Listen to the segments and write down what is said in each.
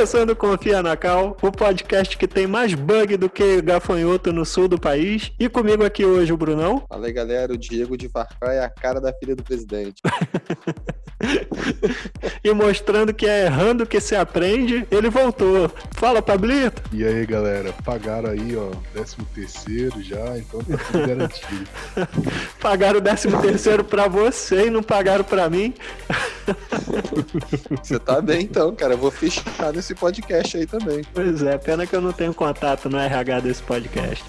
começando Confia na Cal, o podcast que tem mais bug do que gafanhoto no sul do país. E comigo aqui hoje o Brunão. Fala aí, galera. O Diego de Varcar é a cara da filha do presidente. e mostrando que é errando que se aprende, ele voltou. Fala, Pablito. E aí, galera. Pagaram aí, ó, 13 terceiro já, então tá tudo garantido. pagaram o 13 terceiro pra você e não pagaram pra mim. Você tá bem então, cara. Eu vou fechar nesse podcast aí também. Pois é, pena que eu não tenho contato no RH desse podcast.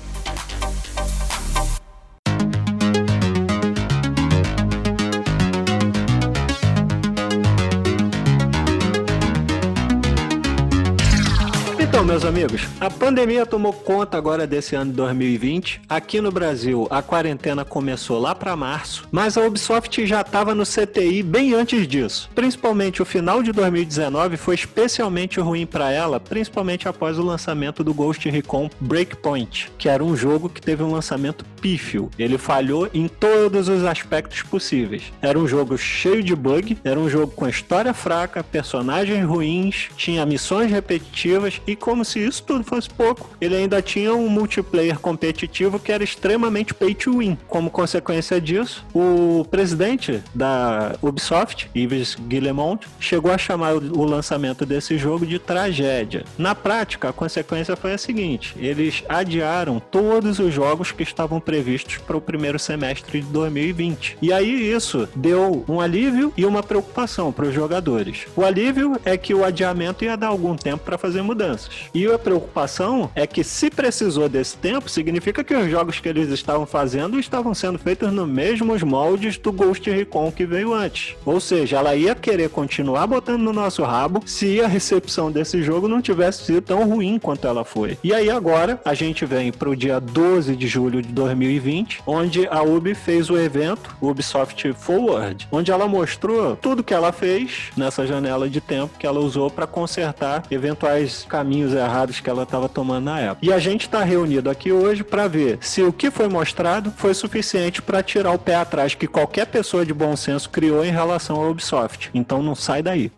Meus amigos, a pandemia tomou conta agora desse ano de 2020. Aqui no Brasil, a quarentena começou lá para março, mas a Ubisoft já estava no CTI bem antes disso. Principalmente o final de 2019 foi especialmente ruim para ela, principalmente após o lançamento do Ghost Recon Breakpoint, que era um jogo que teve um lançamento pífio. Ele falhou em todos os aspectos possíveis. Era um jogo cheio de bug, era um jogo com história fraca, personagens ruins, tinha missões repetitivas e com como se isso tudo fosse pouco, ele ainda tinha um multiplayer competitivo que era extremamente pay to win. Como consequência disso, o presidente da Ubisoft, Yves Guillemont, chegou a chamar o lançamento desse jogo de tragédia. Na prática, a consequência foi a seguinte: eles adiaram todos os jogos que estavam previstos para o primeiro semestre de 2020. E aí isso deu um alívio e uma preocupação para os jogadores. O alívio é que o adiamento ia dar algum tempo para fazer mudanças. E a preocupação é que se precisou desse tempo, significa que os jogos que eles estavam fazendo estavam sendo feitos nos mesmos moldes do Ghost Recon que veio antes. Ou seja, ela ia querer continuar botando no nosso rabo se a recepção desse jogo não tivesse sido tão ruim quanto ela foi. E aí agora a gente vem para o dia 12 de julho de 2020, onde a Ubi fez o evento Ubisoft Forward, onde ela mostrou tudo que ela fez nessa janela de tempo que ela usou para consertar eventuais caminhos errados que ela estava tomando na época. E a gente está reunido aqui hoje para ver se o que foi mostrado foi suficiente para tirar o pé atrás que qualquer pessoa de bom senso criou em relação ao Ubisoft. Então não sai daí.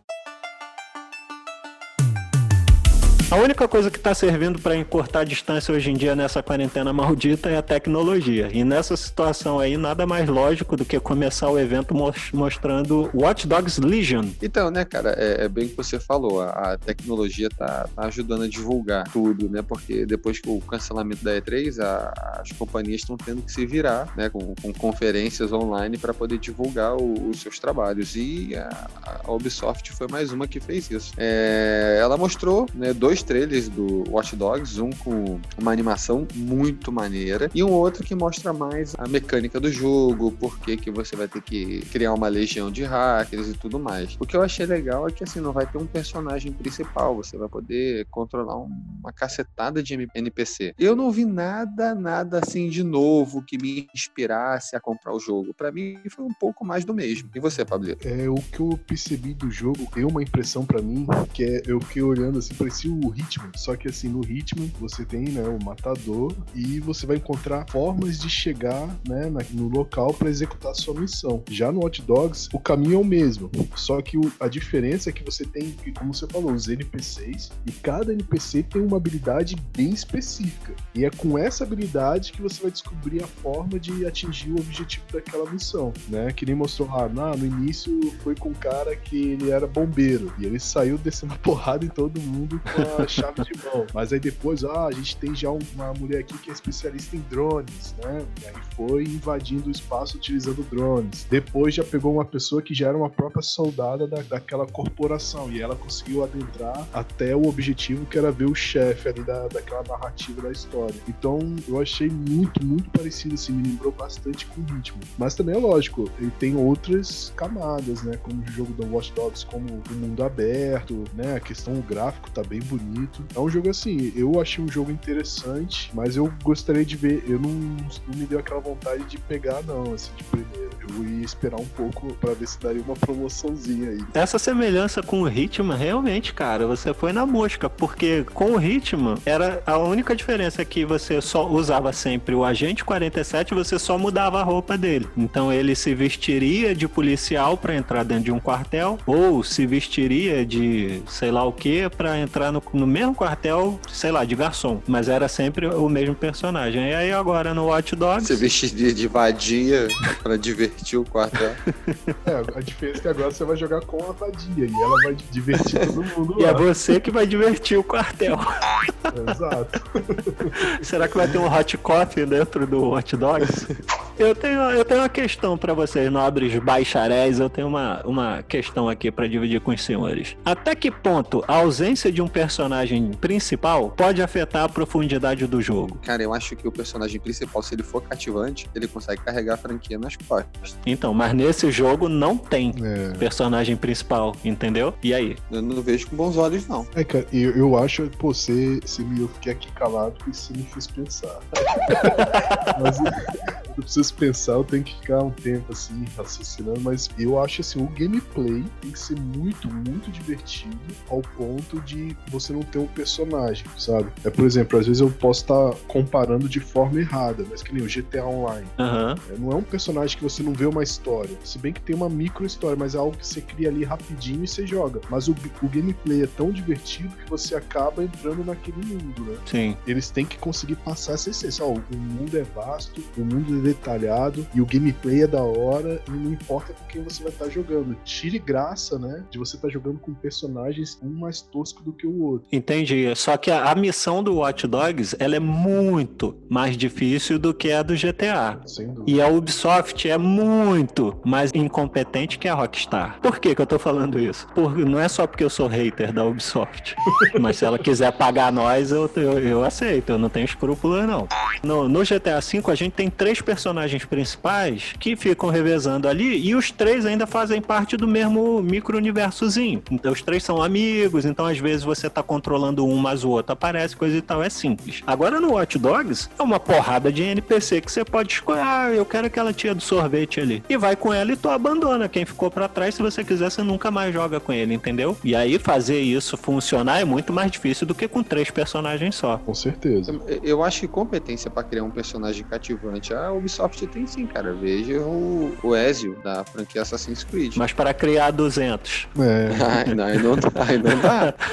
A única coisa que está servindo para encurtar a distância hoje em dia nessa quarentena maldita é a tecnologia. E nessa situação aí, nada mais lógico do que começar o evento mostrando Watch Dogs Legion. Então, né, cara, é, é bem que você falou, a, a tecnologia tá, tá, ajudando a divulgar tudo, né? Porque depois que o cancelamento da E3, a, as companhias estão tendo que se virar, né, com, com conferências online para poder divulgar o, os seus trabalhos. E a, a, Ubisoft foi mais uma que fez isso. É, ela mostrou, né, dois trailers do Watch Dogs, um com uma animação muito maneira e um outro que mostra mais a mecânica do jogo, por que que você vai ter que criar uma legião de hackers e tudo mais. O que eu achei legal é que assim não vai ter um personagem principal, você vai poder controlar uma cacetada de NPC. Eu não vi nada, nada assim de novo que me inspirasse a comprar o jogo. Para mim foi um pouco mais do mesmo. E você, Pablo? É o que eu percebi do jogo, deu uma impressão para mim que é eu fiquei olhando assim, parecia o ritmo. Só que assim, no ritmo você tem né, o matador e você vai encontrar formas de chegar né, no local para executar a sua missão. Já no Hot Dogs, o caminho é o mesmo. Só que o, a diferença é que você tem, como você falou, os NPCs e cada NPC tem uma habilidade bem específica. E é com essa habilidade que você vai descobrir a forma de atingir o objetivo daquela missão, né? Que nem mostrou lá, ah, no início foi com um cara que ele era bombeiro e ele saiu descendo porrada em todo mundo com a chave de mão. Mas aí depois, ah, a gente tem já uma mulher aqui que é especialista em drones, né? E aí foi invadindo o espaço utilizando drones. Depois já pegou uma pessoa que já era uma própria soldada da, daquela corporação e ela conseguiu adentrar até o objetivo que era ver o chefe ali da, daquela narrativa da história. Então eu achei muito, muito parecido, assim, me lembrou bastante com o ritmo. Mas também é lógico, ele tem outras camadas, né? Como o jogo do Watch Dogs, como o mundo aberto, né? A questão gráfico tá bem bonito bonito. É um jogo assim, eu achei um jogo interessante, mas eu gostaria de ver. Eu não, não me deu aquela vontade de pegar, não, assim, de primeiro. Eu ia esperar um pouco para ver se daria uma promoçãozinha aí. Essa semelhança com o Hitman, realmente, cara, você foi na mosca, porque com o Hitman era a única diferença é que você só usava sempre o agente 47 e você só mudava a roupa dele. Então ele se vestiria de policial para entrar dentro de um quartel ou se vestiria de sei lá o que para entrar no, no mesmo quartel, sei lá, de garçom. Mas era sempre o mesmo personagem. E aí agora no Watch Dogs. Você vestiria de vadia para divertir o quartel. É, a diferença é que agora você vai jogar com a vadia e ela vai divertir todo mundo. e é você que vai divertir o quartel. Exato. Será que vai ter um hot coffee dentro do Watch Dogs? Eu tenho, eu tenho uma questão para vocês, nobres bacharéis. Eu tenho uma, uma questão aqui para dividir com os senhores. Até que ponto a ausência de um personagem principal pode afetar a profundidade do jogo? Cara, eu acho que o personagem principal, se ele for cativante, ele consegue carregar a franquia nas costas. Então, mas nesse jogo não tem é. personagem principal, entendeu? E aí? Eu não vejo com bons olhos, não. É, cara, eu, eu acho, pô, você, você me, eu fiquei aqui calado porque você me fez pensar. mas eu preciso pensar, eu tenho que ficar um tempo assim, raciocinando, mas eu acho assim, o gameplay tem que ser muito, muito divertido ao ponto de você não ter um personagem, sabe? É, por exemplo, às vezes eu posso estar comparando de forma errada, mas que nem o GTA Online. Uhum. É, não é um personagem que você não vê uma história. Se bem que tem uma micro história, mas é algo que você cria ali rapidinho e você joga. Mas o, o gameplay é tão divertido que você acaba entrando naquele mundo, né? Sim. Eles têm que conseguir passar essa essência. Ó, o mundo é vasto, o mundo é detalhado e o gameplay é da hora e não importa com quem você vai estar tá jogando. Tire graça, né? De você estar tá jogando com personagens um mais tosco do que o outro. Entendi. Só que a, a missão do Watch Dogs ela é muito mais difícil do que a do GTA. E a Ubisoft é muito mais incompetente que a Rockstar. Por que, que eu tô falando isso? Por, não é só porque eu sou hater da Ubisoft. mas se ela quiser pagar nós, eu, eu, eu aceito. Eu não tenho escrúpulo, não. No, no GTA V, a gente tem três personagens principais que ficam revezando ali e os três ainda fazem parte do mesmo micro-universozinho. Então, os três são amigos, então às vezes você tá controlando um, mas o outro aparece, coisa e tal. É simples. Agora no Watch Dogs, é uma porrada de NPC que você pode escolher. Ah, eu quero aquela tia do sorvete ali. E vai com ela e tu abandona. Quem ficou para trás, se você quiser, você nunca mais joga com ele, entendeu? E aí fazer isso funcionar é muito mais difícil do que com três personagens só. Com certeza. Eu acho que competência para criar um personagem cativante, a Ubisoft tem sim, cara. Veja o, o Ezio da franquia Assassin's Creed. Mas para criar 200. É. Ai, não, aí não, aí não dá.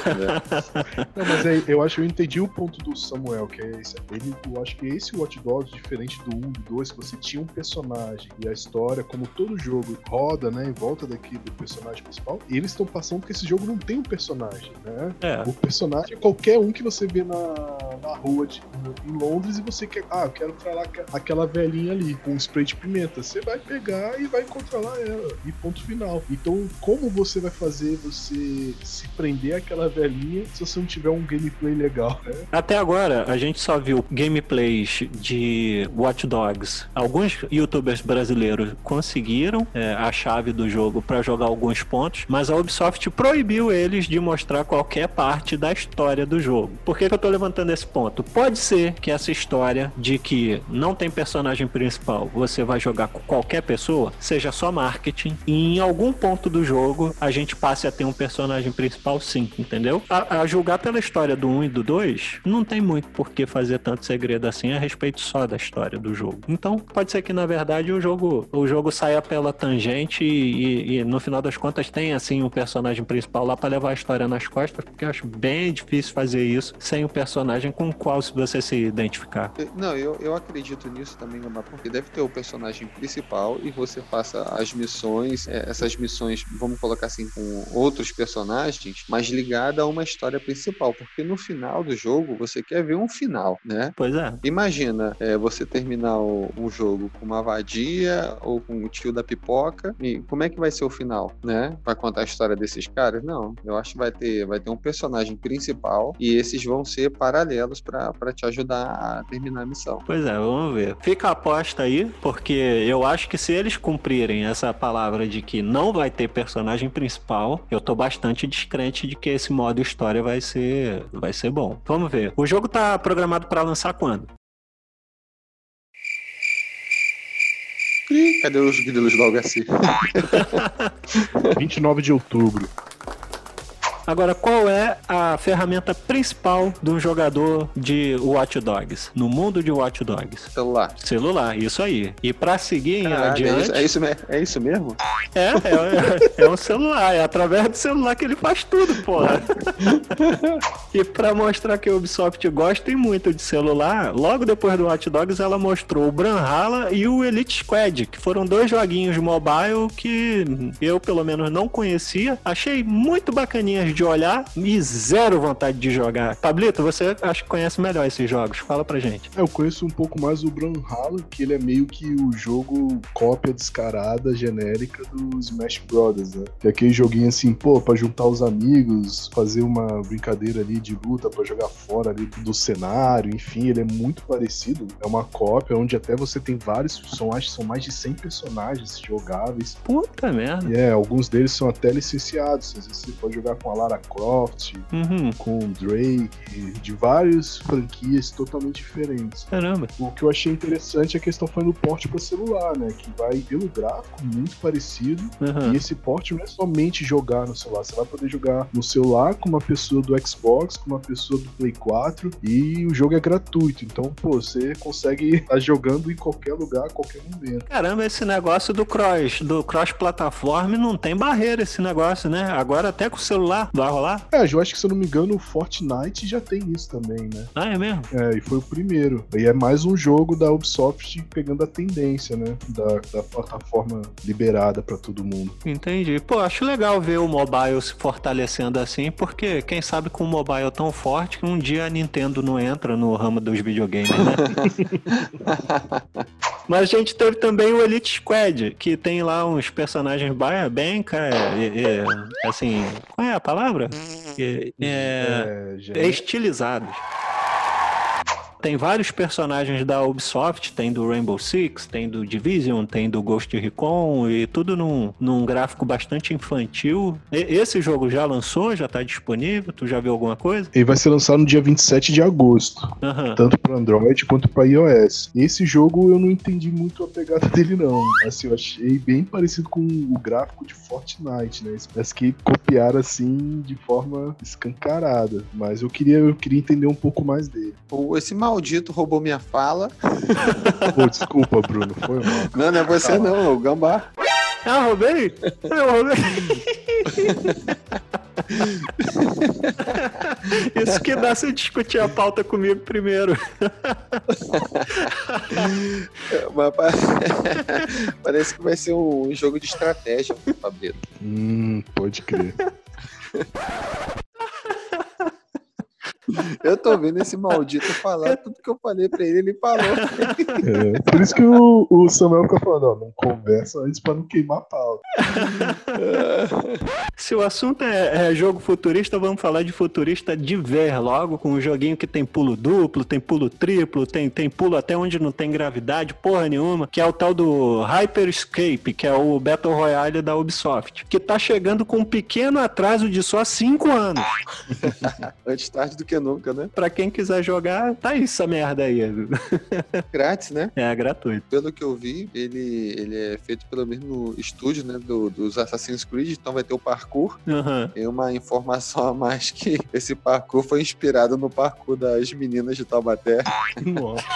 Não, mas aí, eu acho que eu entendi o ponto do Samuel, que é esse. Ele, eu acho que esse Watch Dogs, diferente do 1 e do 2, que você tinha um personagem e a história, como todo jogo, roda, né, em volta daqui do personagem principal, e eles estão passando que esse jogo não tem um personagem, né? É. O personagem é qualquer um que você vê na, na rua de, em Londres e você quer, ah, eu quero lá aquela velhinha ali com um spray de pimenta. Você vai pegar e vai controlar ela. E ponto final. Então, como você vai fazer você se prender àquela velhinha se você não tiver um gameplay legal? Né? Até agora, a gente só viu gameplays de Watch Dogs. Alguns youtubers brasileiros conseguiram é, a chave do jogo para jogar alguns pontos, mas a Ubisoft proibiu eles de mostrar qualquer parte da história do jogo. Por que, que eu tô levantando esse ponto? Pode ser que essa história de que não tem personagem principal, você vai jogar com qualquer pessoa, seja só marketing, e em algum ponto do jogo a gente passe a ter um personagem principal sim, entendeu? A, a julgar pela história do 1 e do 2, não tem muito por que fazer tanto segredo assim a respeito só da história do jogo. Então, pode ser que na verdade o jogo, o jogo saia pela tangente e, e, e no final das contas tem assim um personagem principal lá para levar a história nas costas, porque eu acho bem difícil fazer isso sem o um personagem com o qual você se identificar. Não, eu, eu acredito nisso também, porque deve ter o personagem principal e você faça as missões, é, essas missões, vamos colocar assim, com outros personagens, mas ligada a uma história principal, porque no final do jogo você quer ver um final, né? Pois é. Imagina é, você terminar o, o, jogo com uma vadia ou com o tio da pipoca, e como é que vai ser o final, né? Vai contar a história desses caras? Não, eu acho que vai ter, vai ter um personagem principal e esses vão ser paralelos para te ajudar a terminar terminar a missão. Pois é, vamos ver. Fica a aposta aí, porque eu acho que se eles cumprirem essa palavra de que não vai ter personagem principal, eu tô bastante descrente de que esse modo história vai ser, vai ser bom. Vamos ver. O jogo tá programado para lançar quando? Ih, cadê os grilos do Algaci? 29 de outubro. Agora, qual é a ferramenta principal de um jogador de Watch Dogs? No mundo de Watch Dogs? Celular. Celular, isso aí. E pra seguir em Caralho, é, adiante. isso, é, isso, é isso mesmo? É, é, é o celular, é através do celular que ele faz tudo, porra. e pra mostrar que a Ubisoft gosta e muito de celular, logo depois do Hot Dogs ela mostrou o Brawlhalla e o Elite Squad, que foram dois joguinhos mobile que eu pelo menos não conhecia, achei muito bacaninhas de olhar e zero vontade de jogar. Pablito, você acho que conhece melhor esses jogos, fala pra gente. Eu conheço um pouco mais o Brawlhalla, que ele é meio que o jogo cópia descarada, genérica do Smash Brothers, né? Que é aquele joguinho assim, pô, pra juntar os amigos, fazer uma brincadeira ali de luta pra jogar fora ali do cenário, enfim, ele é muito parecido. É uma cópia onde até você tem vários, são, acho que são mais de 100 personagens jogáveis. Puta merda. E é, alguns deles são até licenciados. Às vezes Você pode jogar com a Lara Croft, Uhum, com o Drake, de várias franquias totalmente diferentes. caramba. O que eu achei interessante é que eles estão fazendo porte para celular, né? Que vai, pelo gráfico, muito parecido. Uhum. E esse porte não é somente jogar no celular. Você vai poder jogar no celular com uma pessoa do Xbox, com uma pessoa do Play 4. E o jogo é gratuito. Então, pô, você consegue estar jogando em qualquer lugar, a qualquer momento. Caramba, esse negócio do cross, do cross plataforma não tem barreira esse negócio, né? Agora até com o celular vai rolar? É, eu acho que se eu não me engano, o Fortnite já tem isso também, né? Ah, é mesmo? É, e foi o primeiro. E é mais um jogo da Ubisoft pegando a tendência, né? Da, da plataforma liberada pra todo mundo. Entendi. Pô, acho legal ver o mobile se fortalecendo assim, porque quem sabe com um mobile tão forte que um dia a Nintendo não entra no ramo dos videogames, né? Mas a gente teve também o Elite Squad, que tem lá uns personagens bem, cara, assim, qual é a palavra? É, é- É, é estilizados. Tem vários personagens da Ubisoft, tem do Rainbow Six, tem do Division, tem do Ghost Recon e tudo num, num gráfico bastante infantil. E- esse jogo já lançou, já tá disponível? Tu já viu alguma coisa? Ele vai ser lançado no dia 27 de agosto, tanto para Android quanto para iOS. Esse jogo eu não entendi muito a pegada dele não. Assim, eu achei bem parecido com o gráfico de Fortnite, né? Parece que copiaram assim de forma escancarada, mas eu queria eu queria entender um pouco mais dele. O- Esse maldito roubou minha fala. Pô, desculpa, Bruno, foi mal. Não, não é você não, é o Gambá. Ah, roubei? Eu roubei. Isso que dá se discutir a pauta comigo primeiro. Parece que vai ser um jogo de estratégia, Fabrício. Hum, pode crer. Eu tô vendo esse maldito falar tudo que eu falei pra ele, ele falou. É, por isso que o, o Samuel fica falando, ó, não conversa antes pra não queimar a pauta. Se o assunto é, é jogo futurista, vamos falar de futurista de ver logo, com um joguinho que tem pulo duplo, tem pulo triplo, tem, tem pulo até onde não tem gravidade, porra nenhuma, que é o tal do Hyper Escape, que é o Battle Royale da Ubisoft, que tá chegando com um pequeno atraso de só 5 anos. Antes tarde do que nunca, né? Pra quem quiser jogar, tá aí essa merda aí. Grátis, né? É gratuito. Pelo que eu vi, ele, ele é feito pelo mesmo estúdio, né? do- dos Assassin's Creed, então vai ter o parkour. Aham. Tem uma informação a mais que esse parkour foi inspirado no parkour das meninas de Taubaté. Nossa.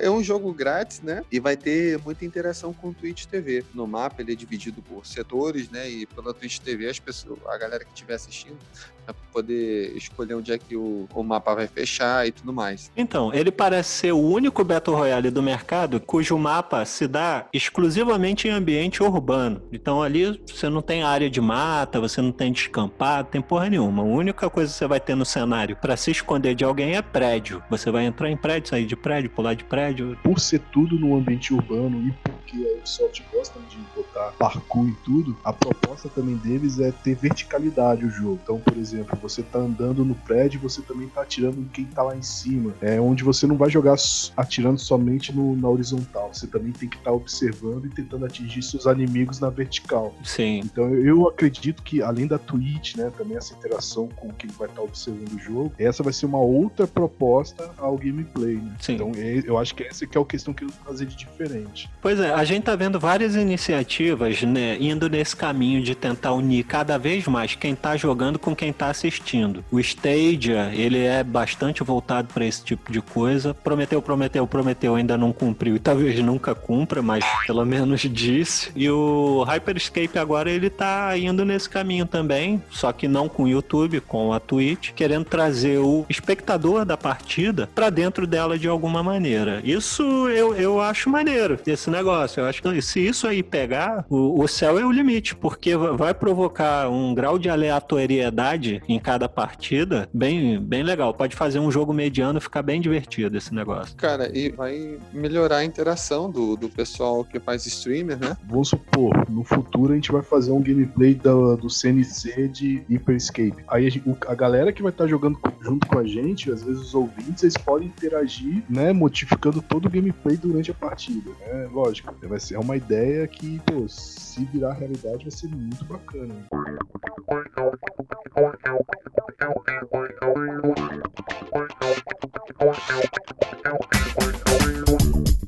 É, um jogo grátis, né? E vai ter muita interação com o Twitch TV. No mapa ele é dividido por setores, né? E pela Twitch TV as pessoas, a galera que estiver assistindo vai poder escolher onde é que o, o mapa vai fechar e tudo mais. Então, ele parece ser o único Battle Royale do mercado cujo mapa se dá exclusivamente em ambiente urbano. Então ali você não tem área de mata, você não tem descampado, tem porra nenhuma. A única coisa que você vai ter no cenário pra se esconder de alguém é prédio. Você vai entrar em prédio, sair de prédio, pular de prédio. Por ser tudo no ambiente urbano e por porque a Ubisoft gosta de botar parkour e tudo, a proposta também deles é ter verticalidade o jogo. Então, por exemplo, você tá andando no prédio, você também tá atirando em quem tá lá em cima. É onde você não vai jogar atirando somente no, na horizontal. Você também tem que estar tá observando e tentando atingir seus inimigos na vertical. Sim. Então eu acredito que além da Twitch, né, também essa interação com quem vai estar tá observando o jogo, essa vai ser uma outra proposta ao gameplay. Né? Sim. Então é, eu acho que essa que é questão que eu fazer de diferente. Pois é, a gente tá vendo várias iniciativas, né, indo nesse caminho de tentar unir cada vez mais quem tá jogando com quem tá assistindo. O Stadia, ele é bastante voltado para esse tipo de coisa. Prometeu, prometeu, prometeu, ainda não cumpriu e talvez nunca cumpra, mas pelo menos disse. E o Hyperscape agora ele tá indo nesse caminho também, só que não com o YouTube, com a Twitch, querendo trazer o espectador da partida para dentro dela de alguma maneira. Isso eu, eu acho maneiro, esse negócio. Eu acho que se isso aí pegar, o, o céu é o limite, porque vai provocar um grau de aleatoriedade em cada partida bem, bem legal. Pode fazer um jogo mediano ficar bem divertido esse negócio. Cara, e vai melhorar a interação do, do pessoal que faz streamer, né? Vamos supor, no futuro a gente vai fazer um gameplay do, do CNC de Hyperscape. Aí a, gente, a galera que vai estar tá jogando junto com a gente, às vezes os ouvintes, eles podem interagir, né? Modificando todo o gameplay durante a partida, né? Lógico, vai ser uma ideia que, pô, se virar realidade vai ser muito bacana.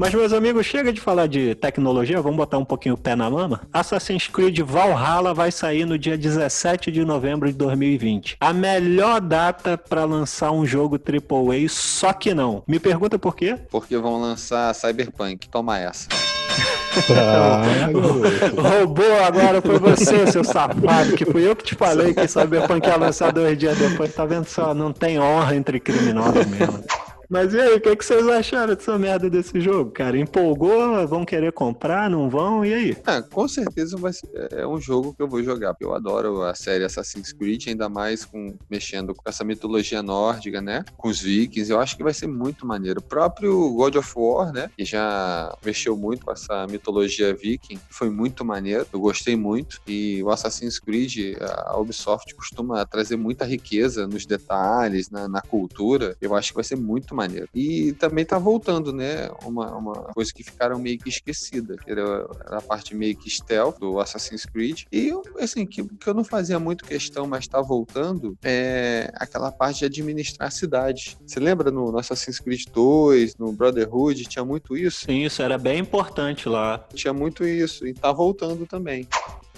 Mas, meus amigos, chega de falar de tecnologia, vamos botar um pouquinho o pé na mama. Assassin's Creed Valhalla vai sair no dia 17 de novembro de 2020. A melhor data para lançar um jogo AAA, só que não. Me pergunta por quê? Porque vão lançar Cyberpunk. Toma essa. Ah, Roubou agora foi você, seu safado, que fui eu que te falei que Cyberpunk ia lançar dois dias depois. Tá vendo só? Não tem honra entre criminosos mesmo. Mas e aí, o que, que vocês acharam dessa merda desse jogo, cara? Empolgou? Vão querer comprar? Não vão? E aí? Ah, com certeza vai ser, é um jogo que eu vou jogar. Eu adoro a série Assassin's Creed, ainda mais com mexendo com essa mitologia nórdica, né? Com os vikings. Eu acho que vai ser muito maneiro. O próprio God of War, né? Que já mexeu muito com essa mitologia viking. Foi muito maneiro. Eu gostei muito. E o Assassin's Creed, a Ubisoft costuma trazer muita riqueza nos detalhes, na, na cultura. Eu acho que vai ser muito maneiro maneiro. E também tá voltando, né? Uma, uma coisa que ficaram meio que esquecida, que era a parte meio que stealth do Assassin's Creed. E, assim, que, que eu não fazia muito questão, mas tá voltando, é aquela parte de administrar cidades. Você lembra no, no Assassin's Creed 2, no Brotherhood, tinha muito isso? Sim, isso era bem importante lá. Tinha muito isso, e tá voltando também.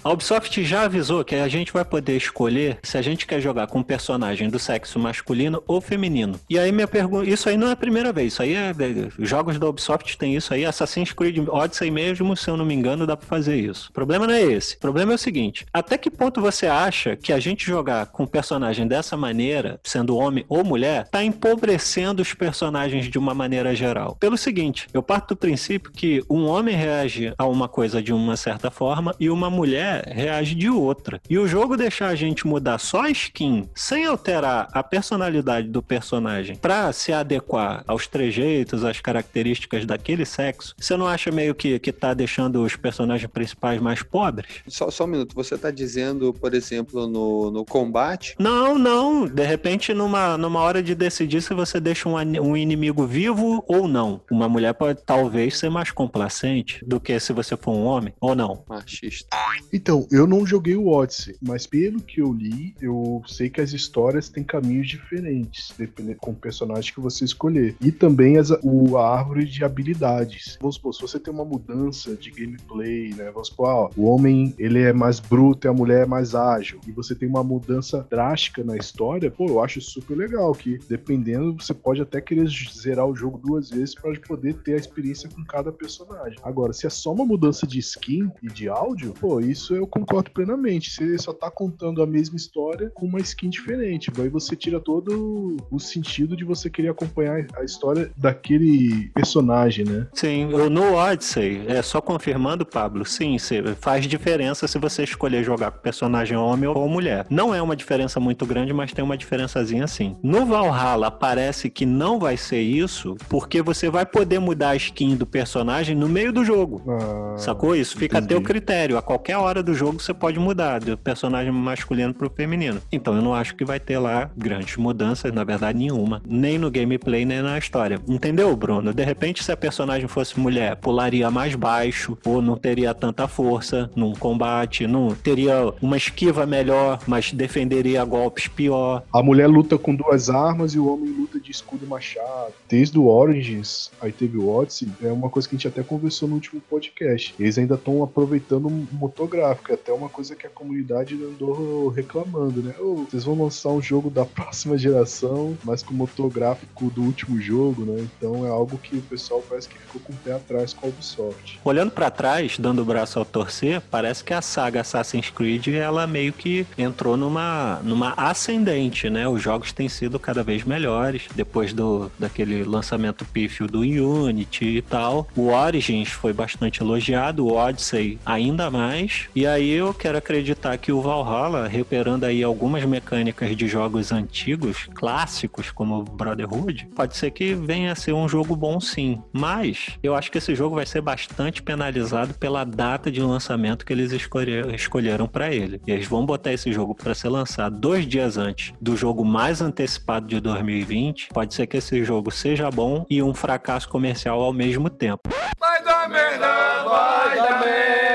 A Ubisoft já avisou que a gente vai poder escolher se a gente quer jogar com um personagem do sexo masculino ou feminino. E aí minha pergunta, isso aí não é a primeira vez, isso aí é, é jogos da Ubisoft tem isso aí, Assassin's Creed Odyssey mesmo, se eu não me engano, dá para fazer isso. O problema não é esse. O problema é o seguinte, até que ponto você acha que a gente jogar com um personagem dessa maneira, sendo homem ou mulher, tá empobrecendo os personagens de uma maneira geral? Pelo seguinte, eu parto do princípio que um homem reage a uma coisa de uma certa forma e uma mulher reage de outra. E o jogo deixar a gente mudar só a skin, sem alterar a personalidade do personagem, para se adequar aos trejeitos, às características daquele sexo, você não acha meio que, que tá deixando os personagens principais mais pobres? Só, só um minuto, você tá dizendo, por exemplo, no, no combate? Não, não. De repente, numa, numa hora de decidir se você deixa um, um inimigo vivo ou não. Uma mulher pode talvez ser mais complacente do que se você for um homem, ou não. Machista. Então, eu não joguei o Odyssey, mas pelo que eu li, eu sei que as histórias têm caminhos diferentes, dependendo com o personagem que você escolher. E também as, o, a árvore de habilidades. Vamos supor, se você tem uma mudança de gameplay, né? Vamos supor, ó, o homem ele é mais bruto e a mulher é mais ágil. E você tem uma mudança drástica na história, pô, eu acho super legal que dependendo, você pode até querer zerar o jogo duas vezes para poder ter a experiência com cada personagem. Agora, se é só uma mudança de skin e de áudio, pô, isso isso eu concordo plenamente. Você só tá contando a mesma história com uma skin diferente. Aí você tira todo o sentido de você querer acompanhar a história daquele personagem, né? Sim, no Odyssey, é só confirmando, Pablo, sim, faz diferença se você escolher jogar com personagem homem ou mulher. Não é uma diferença muito grande, mas tem uma diferençazinha sim. No Valhalla parece que não vai ser isso, porque você vai poder mudar a skin do personagem no meio do jogo. Ah, Sacou? Isso fica entendi. a teu critério. A qualquer hora do jogo você pode mudar do personagem masculino pro feminino. Então eu não acho que vai ter lá grandes mudanças, na verdade nenhuma. Nem no gameplay, nem na história. Entendeu, Bruno? De repente, se a personagem fosse mulher, pularia mais baixo, ou não teria tanta força num combate, não teria uma esquiva melhor, mas defenderia golpes pior. A mulher luta com duas armas e o homem luta de escudo e machado. Desde o Origins, aí teve o Odyssey, é uma coisa que a gente até conversou no último podcast. Eles ainda estão aproveitando o motor é até uma coisa que a comunidade andou reclamando, né? Oh, vocês vão lançar um jogo da próxima geração, mas com motor gráfico do último jogo, né? Então é algo que o pessoal parece que ficou com o pé atrás com a Ubisoft. Olhando para trás, dando o braço ao torcer, parece que a saga Assassin's Creed ela meio que entrou numa, numa ascendente, né? Os jogos têm sido cada vez melhores depois do daquele lançamento pífio do Unity e tal. O Origins foi bastante elogiado, o Odyssey ainda mais. E aí eu quero acreditar que o Valhalla, recuperando aí algumas mecânicas de jogos antigos, clássicos como Brotherhood, pode ser que venha a ser um jogo bom sim. Mas eu acho que esse jogo vai ser bastante penalizado pela data de lançamento que eles escolheram para ele. E eles vão botar esse jogo para ser lançado dois dias antes do jogo mais antecipado de 2020. Pode ser que esse jogo seja bom e um fracasso comercial ao mesmo tempo. Vai dar merda, vai dar merda,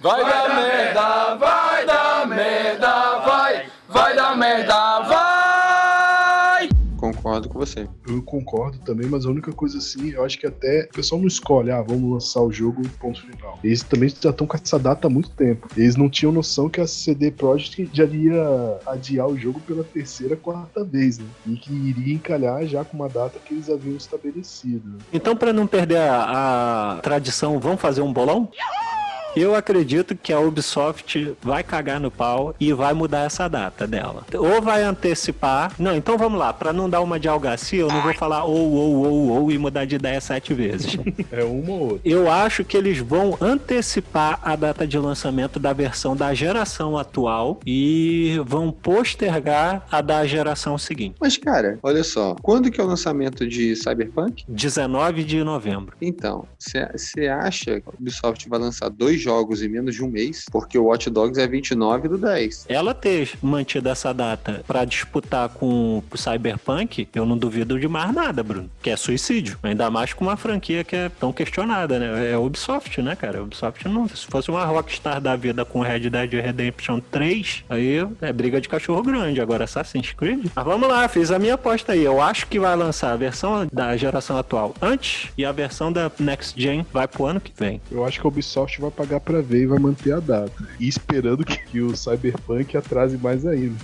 vai dar merda, vai dar merda, vai, vai dar merda, vai concordo com você. Eu concordo também, mas a única coisa assim, eu acho que até o pessoal não escolhe, ah, vamos lançar o jogo ponto final. Eles também já estão com essa data há muito tempo. Eles não tinham noção que a CD Projekt já ia adiar o jogo pela terceira, quarta vez, né? E que iria encalhar já com uma data que eles haviam estabelecido. Então, para não perder a, a tradição, vamos fazer um bolão? Yahoo! Eu acredito que a Ubisoft vai cagar no pau e vai mudar essa data dela. Ou vai antecipar. Não, então vamos lá. Para não dar uma de algacia, eu não vou falar ou, ou, ou, ou e mudar de ideia sete vezes. É uma ou outra. Eu acho que eles vão antecipar a data de lançamento da versão da geração atual e vão postergar a da geração seguinte. Mas, cara, olha só. Quando que é o lançamento de Cyberpunk? 19 de novembro. Então, você acha que a Ubisoft vai lançar dois jogos em menos de um mês, porque o Watch Dogs é 29 do 10. Ela ter mantido essa data para disputar com o Cyberpunk, eu não duvido de mais nada, Bruno. Que é suicídio. Ainda mais com uma franquia que é tão questionada, né? É Ubisoft, né, cara? Ubisoft não. Se fosse uma Rockstar da vida com Red Dead Redemption 3, aí é briga de cachorro grande. Agora Assassin's Creed. Mas vamos lá, fiz a minha aposta aí. Eu acho que vai lançar a versão da geração atual antes e a versão da Next Gen vai pro ano que vem. Eu acho que a Ubisoft vai pagar pra ver e vai manter a data. E esperando que, que o Cyberpunk atrase mais ainda.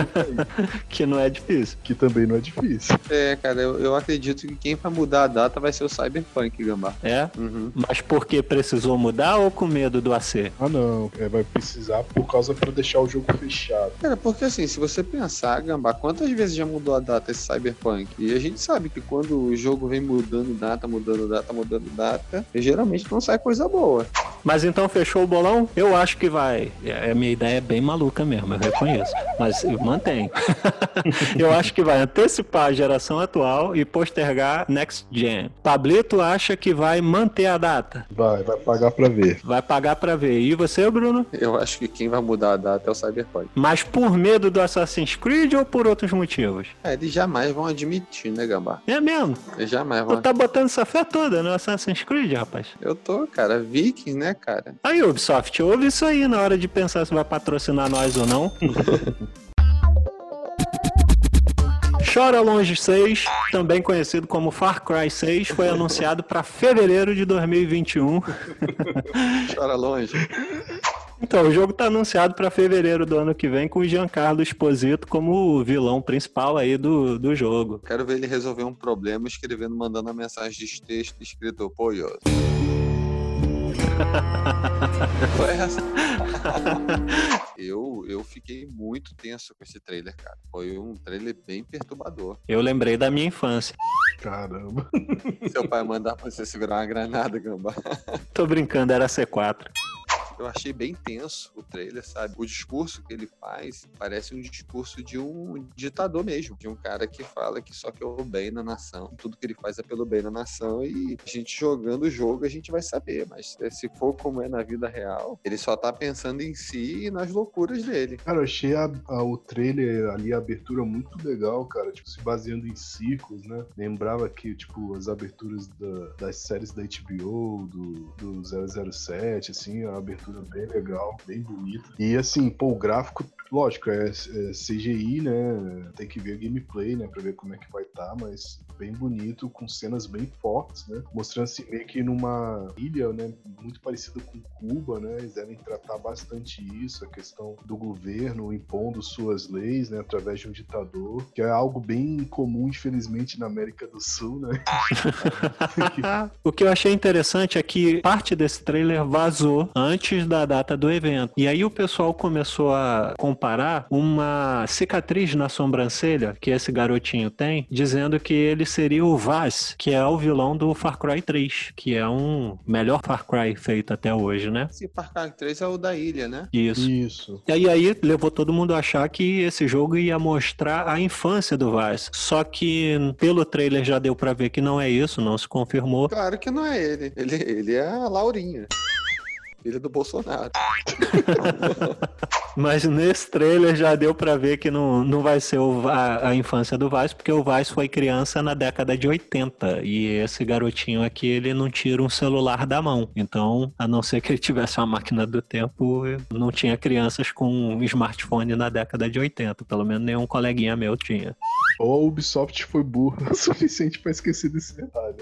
que não é difícil. Que também não é difícil. É, cara, eu, eu acredito que quem vai mudar a data vai ser o Cyberpunk, Gambá. É? Uhum. Mas porque precisou mudar ou com medo do AC? Ah, não. É, vai precisar por causa para deixar o jogo fechado. Cara, porque assim, se você pensar, Gambá, quantas vezes já mudou a data esse Cyberpunk? E a gente sabe que quando o jogo vem mudando data, mudando data, mudando data, geralmente não sai coisa boa. Mas então fechou o bolão? Eu acho que vai. É, a minha ideia é bem maluca mesmo, eu reconheço. Mas eu mantenho. eu acho que vai antecipar a geração atual e postergar Next Gen. Pablito acha que vai manter a data. Vai, vai pagar pra ver. Vai pagar pra ver. E você, Bruno? Eu acho que quem vai mudar a data é o Cyberpunk. Mas por medo do Assassin's Creed ou por outros motivos? É, eles jamais vão admitir, né, Gambá? É mesmo? Eles jamais vão. Tu tá botando essa fé toda no Assassin's Creed, rapaz? Eu tô, cara. Viking, né, cara? Aí, Ubisoft, ouve isso aí na hora de pensar se vai patrocinar nós ou não. Chora Longe 6, também conhecido como Far Cry 6, foi anunciado para fevereiro de 2021. Chora Longe. Então, o jogo está anunciado para fevereiro do ano que vem com o Giancarlo Esposito como o vilão principal aí do, do jogo. Quero ver ele resolver um problema escrevendo, mandando uma mensagem de texto escrito Poios. Foi essa. eu, eu fiquei muito tenso com esse trailer, cara. Foi um trailer bem perturbador. Eu lembrei da minha infância. Caramba. Seu pai mandar pra você segurar uma granada, gamba. Tô brincando, era C4 eu achei bem tenso o trailer, sabe? O discurso que ele faz parece um discurso de um ditador mesmo, de um cara que fala que só quer o bem na nação, tudo que ele faz é pelo bem na nação e a gente jogando o jogo a gente vai saber, mas é, se for como é na vida real, ele só tá pensando em si e nas loucuras dele. Cara, eu achei a, a, o trailer ali, a abertura muito legal, cara, tipo, se baseando em ciclos, né? Lembrava que, tipo, as aberturas da, das séries da HBO, do, do 007, assim, a abertura bem legal, bem bonita. E assim, pô, o gráfico Lógico, é, é, CGI, né? Tem que ver gameplay, né? Pra ver como é que vai estar, tá, mas bem bonito, com cenas bem fortes, né? Mostrando assim meio que numa ilha, né? Muito parecida com Cuba, né? Eles devem tratar bastante isso, a questão do governo impondo suas leis, né? Através de um ditador, que é algo bem comum, infelizmente, na América do Sul, né? o que eu achei interessante é que parte desse trailer vazou antes da data do evento. E aí o pessoal começou a comparar uma cicatriz na sobrancelha que esse garotinho tem, dizendo que ele seria o Vaz, que é o vilão do Far Cry 3, que é um melhor Far Cry feito até hoje, né? Esse Far Cry 3 é o da ilha, né? Isso. Isso. E aí, aí levou todo mundo a achar que esse jogo ia mostrar a infância do Vaz. Só que pelo trailer já deu para ver que não é isso, não se confirmou. Claro que não é ele. Ele, ele é a Laurinha. Filha do Bolsonaro. Mas nesse trailer já deu para ver que não, não vai ser o, a, a, infância do Vaz, porque o Vaz foi criança na década de 80. E esse garotinho aqui, ele não tira um celular da mão. Então, a não ser que ele tivesse uma máquina do tempo, não tinha crianças com um smartphone na década de 80. Pelo menos nenhum coleguinha meu tinha. Ou a Ubisoft foi burra o suficiente para esquecer desse detalhe.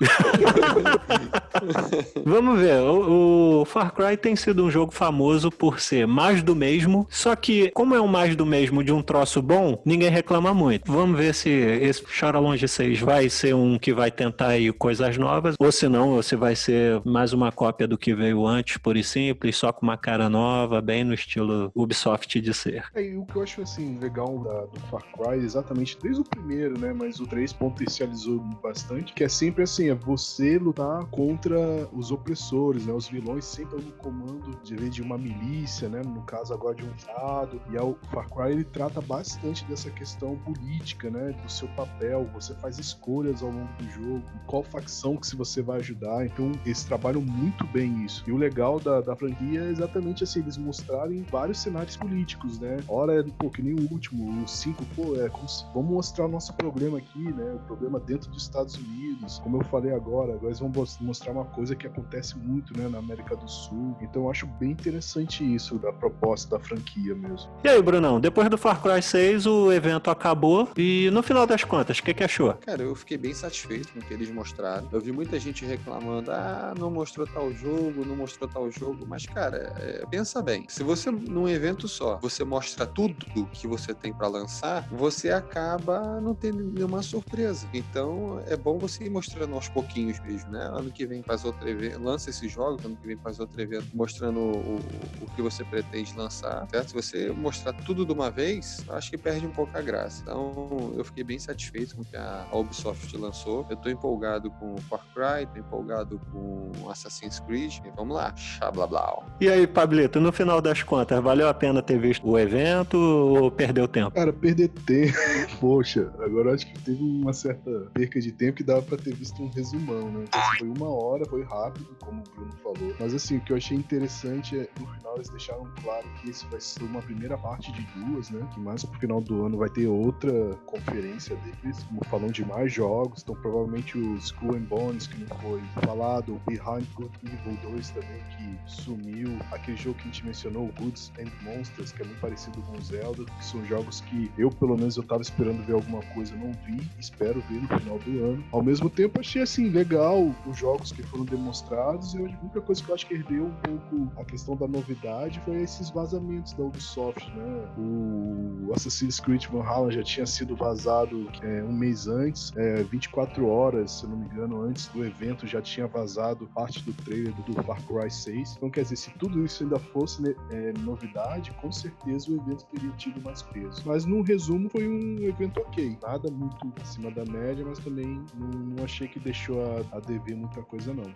Vamos ver. O, o, Far Cry tem sido um jogo famoso por ser mais do mesmo. Só que, como é um mais do mesmo de um troço bom, ninguém reclama muito. Vamos ver se esse Chora Longe 6 vai ser um que vai tentar aí coisas novas. Ou se não, se vai ser mais uma cópia do que veio antes, por e simples, só com uma cara nova, bem no estilo Ubisoft de ser. É, e o que eu acho assim legal da, do Far Cry, exatamente desde o primeiro, né? Mas o 3 potencializou bastante, que é sempre assim, é você lutar contra os opressores, né? Os vilões sempre no comando de, de uma milícia, né? No caso agora de um Estado. E o Far Cry ele trata bastante dessa questão política, né? Do seu papel. Você faz escolhas ao longo do jogo. Qual facção que se você vai ajudar. Então eles trabalham muito bem isso. E o legal da, da franquia é exatamente assim, eles mostrarem vários cenários políticos, né? Ora é pô, que nem o último, o 5, pô, é como se, vamos mostrar o nosso problema aqui, né? O problema dentro dos Estados Unidos. Como eu falei agora, agora eles vão mostrar uma coisa que acontece muito, né, na América do Sul. Então eu acho bem interessante isso, da proposta da franquia mesmo. E aí, Brunão, depois do Far Cry 6, o evento acabou e no final das contas, o que, que achou? Cara, eu fiquei bem satisfeito com o que eles mostraram. Eu vi muita gente reclamando, ah, não mostrou tal jogo, não mostrou tal jogo, mas, cara, é, pensa bem, se você, num evento só, você mostra tudo que você tem para lançar, você acaba não tendo nenhuma surpresa. Então, é bom você ir mostrando aos pouquinhos mesmo, né? Ano que vem faz outro evento, lança esses jogos, ano que vem faz outro evento mostrando o, o que você pretende lançar, certo? Se você mostrar tudo de uma vez, acho que perde um pouco a graça. Então, eu fiquei bem satisfeito com o que a Ubisoft lançou. Eu tô empolgado com Far Cry, tô empolgado com Assassin's Creed. E vamos lá, blá blá. E aí, Pablito, no final das contas, valeu a pena ter visto o evento ou perdeu tempo? Cara, perder tempo. Poxa, agora acho que teve uma certa perca de tempo que dava pra ter visto um resumão, né? Então, foi uma hora, foi rápido, como o Bruno falou. Mas assim, o que eu achei interessante é no final eles deixaram claro que esse vai ser uma primeira parte de duas, né? Que mais pro final do ano vai ter outra conferência deles, falando de mais jogos. Então provavelmente o School and Bones, que não foi falado, o Behind Good Evil 2 também, que sumiu. Aquele jogo que a gente mencionou, Goods and Monsters, que é muito parecido com o Zelda, que são jogos que eu, pelo menos, eu tava esperando ver alguma coisa, não vi, espero ver no final do ano. Ao mesmo tempo, achei assim, legal os jogos que foram demonstrados. E a única coisa que eu acho que herdeu um pouco a questão da novidade foi esses vazamentos da Ubisoft, né? O Assassin's Creed Valhalla já tinha sido vazado é, um mês antes, é, 24 horas, se não me engano, antes do evento já tinha vazado parte do trailer do Far Cry 6. Então, quer dizer, se tudo isso ainda fosse né, é, novidade, com certeza o evento teria tido mais peso. Mas no resumo foi um evento ok, nada muito acima da média, mas também não, não achei que deixou a, a dever muita coisa não.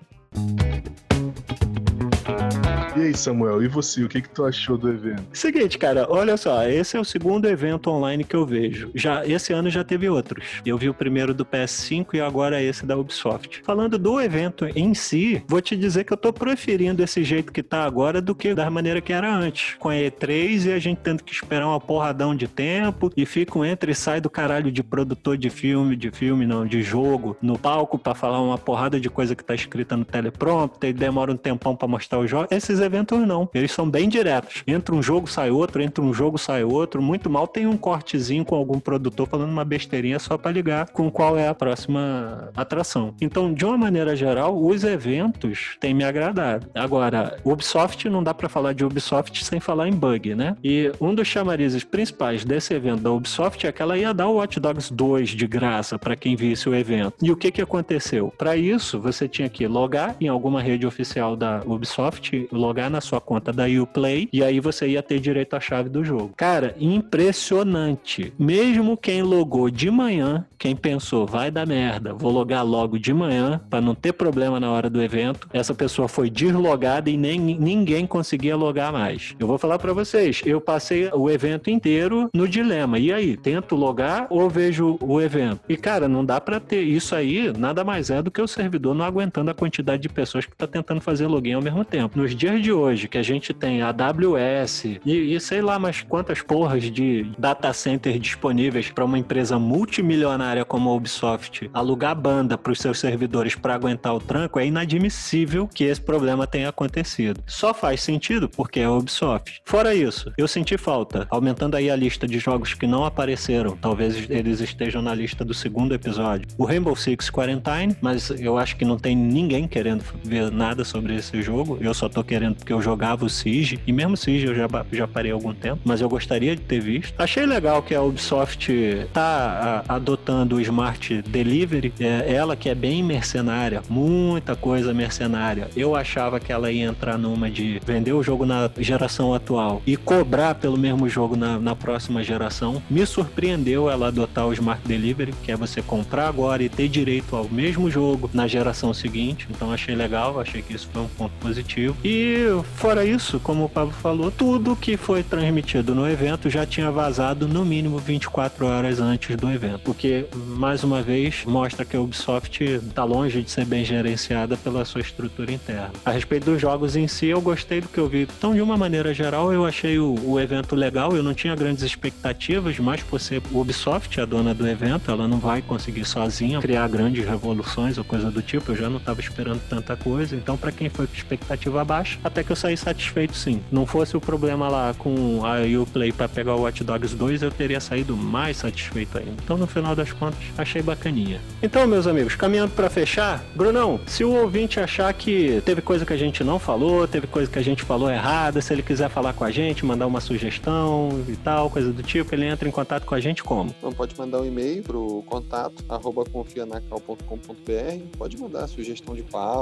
E aí, Samuel, e você? O que, que tu achou do evento? Seguinte, cara, olha só, esse é o segundo evento online que eu vejo. Já Esse ano já teve outros. Eu vi o primeiro do PS5 e agora esse da Ubisoft. Falando do evento em si, vou te dizer que eu tô preferindo esse jeito que tá agora do que da maneira que era antes. Com a E3 e a gente tendo que esperar uma porradão de tempo e fica um entra e sai do caralho de produtor de filme, de filme não, de jogo, no palco para falar uma porrada de coisa que tá escrita no teleprompter demora um tempão para mostrar o jogo. Esses eventos não. Eles são bem diretos. Entra um jogo, sai outro, entra um jogo, sai outro. Muito mal tem um cortezinho com algum produtor falando uma besteirinha só para ligar com qual é a próxima atração. Então, de uma maneira geral, os eventos têm me agradado. Agora, Ubisoft não dá para falar de Ubisoft sem falar em bug, né? E um dos chamarizes principais desse evento da Ubisoft é que ela ia dar o Watch Dogs 2 de graça para quem visse o evento. E o que que aconteceu? Para isso, você tinha que logar em alguma rede oficial da Ubisoft, logar na sua conta da Uplay e aí você ia ter direito à chave do jogo. Cara, impressionante. Mesmo quem logou de manhã, quem pensou, vai dar merda, vou logar logo de manhã para não ter problema na hora do evento, essa pessoa foi deslogada e nem ninguém conseguia logar mais. Eu vou falar para vocês, eu passei o evento inteiro no dilema. E aí, tento logar ou vejo o evento? E cara, não dá para ter isso aí, nada mais é do que o servidor não aguentando a quantidade de pessoas que tá tentando fazer login ao mesmo tempo. Nos dias de hoje, que a gente tem AWS e, e sei lá mais quantas porras de data center disponíveis para uma empresa multimilionária como a Ubisoft alugar banda para os seus servidores para aguentar o tranco, é inadmissível que esse problema tenha acontecido. Só faz sentido porque é a Ubisoft. Fora isso, eu senti falta, aumentando aí a lista de jogos que não apareceram, talvez eles estejam na lista do segundo episódio. O Rainbow Six Quarantine, mas eu acho que não tem ninguém querendo ver nada sobre esse jogo. Eu só tô querendo porque eu jogava o Siege, e mesmo Siege eu já, já parei há algum tempo, mas eu gostaria de ter visto. Achei legal que a Ubisoft tá a, adotando o Smart Delivery, é, ela que é bem mercenária, muita coisa mercenária. Eu achava que ela ia entrar numa de vender o jogo na geração atual e cobrar pelo mesmo jogo na, na próxima geração. Me surpreendeu ela adotar o Smart Delivery, que é você comprar agora e ter direito ao mesmo jogo na geração seguinte. Então achei legal, achei que isso foi um ponto positivo. E fora isso, como o Pablo falou, tudo que foi transmitido no evento já tinha vazado no mínimo 24 horas antes do evento. Porque, mais uma vez, mostra que a Ubisoft está longe de ser bem gerenciada pela sua estrutura interna. A respeito dos jogos em si, eu gostei do que eu vi. Então, de uma maneira geral, eu achei o, o evento legal. Eu não tinha grandes expectativas, mas por ser Ubisoft, a dona do evento, ela não vai conseguir sozinha criar grandes revoluções ou coisa do tipo. Eu já não estava esperando tanta coisa. Então, para quem foi com expectativa baixa, até que eu saí satisfeito sim. Não fosse o problema lá com a Uplay para pegar o Watch Dogs 2, eu teria saído mais satisfeito ainda. Então, no final das contas, achei bacaninha. Então, meus amigos, caminhando para fechar, Brunão, se o ouvinte achar que teve coisa que a gente não falou, teve coisa que a gente falou errada, se ele quiser falar com a gente, mandar uma sugestão e tal, coisa do tipo, ele entra em contato com a gente como? Então pode mandar um e-mail pro contato arroba confianacal.com.br, pode mandar sugestão de pauta,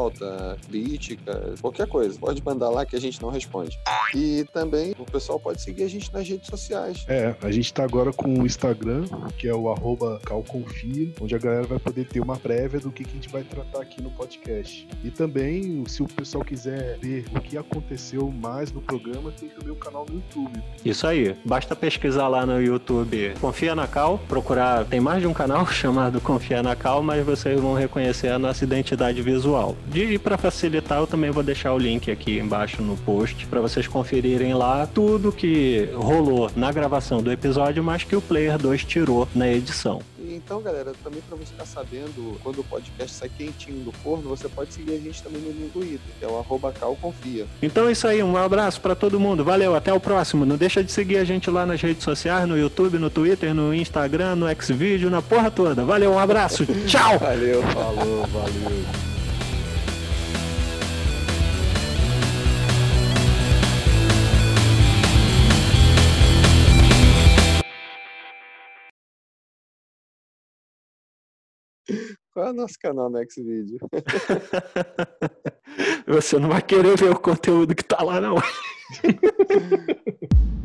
crítica, qualquer coisa. Pode mandar lá que a gente não responde. E também o pessoal pode seguir a gente nas redes sociais. É, a gente tá agora com o Instagram, que é o arroba calconfia, onde a galera vai poder ter uma prévia do que, que a gente vai tratar aqui no podcast. E também, se o pessoal quiser ver o que aconteceu mais no programa, tem também o canal no YouTube. Isso aí. Basta pesquisar lá no YouTube Confia na Cal, procurar. Tem mais de um canal chamado Confia na Cal, mas vocês vão reconhecer a nossa identidade visual. E para facilitar, eu também vou deixar o link aqui embaixo no post para vocês conferirem lá tudo que rolou na gravação do episódio, mas que o Player 2 tirou na edição. Então, galera, também para você ficar sabendo quando o podcast sai quentinho do forno, você pode seguir a gente também no Twitter, que é o arroba calconfia. Então é isso aí, um abraço para todo mundo. Valeu, até o próximo. Não deixa de seguir a gente lá nas redes sociais, no YouTube, no Twitter, no Instagram, no Xvideo, na porra toda. Valeu, um abraço. Tchau. Valeu, falou, valeu. Qual é o nosso canal no Xvideo? Você não vai querer ver o conteúdo que tá lá, não.